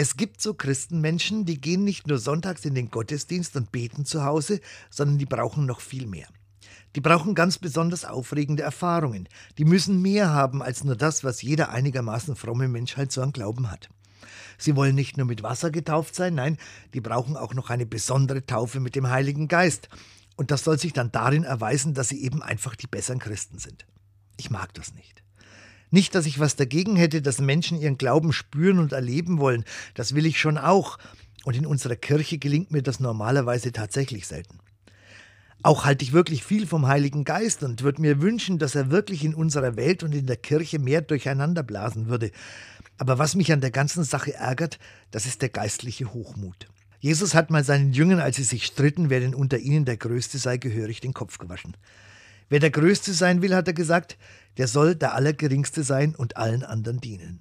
Es gibt so Christenmenschen, die gehen nicht nur sonntags in den Gottesdienst und beten zu Hause, sondern die brauchen noch viel mehr. Die brauchen ganz besonders aufregende Erfahrungen. Die müssen mehr haben als nur das, was jeder einigermaßen fromme Mensch halt so an Glauben hat. Sie wollen nicht nur mit Wasser getauft sein, nein, die brauchen auch noch eine besondere Taufe mit dem Heiligen Geist. Und das soll sich dann darin erweisen, dass sie eben einfach die besseren Christen sind. Ich mag das nicht. Nicht, dass ich was dagegen hätte, dass Menschen ihren Glauben spüren und erleben wollen. Das will ich schon auch. Und in unserer Kirche gelingt mir das normalerweise tatsächlich selten. Auch halte ich wirklich viel vom Heiligen Geist und würde mir wünschen, dass er wirklich in unserer Welt und in der Kirche mehr durcheinander blasen würde. Aber was mich an der ganzen Sache ärgert, das ist der geistliche Hochmut. Jesus hat mal seinen Jüngern, als sie sich stritten, wer denn unter ihnen der Größte sei, gehörig den Kopf gewaschen. Wer der Größte sein will, hat er gesagt, der soll der Allergeringste sein und allen anderen dienen.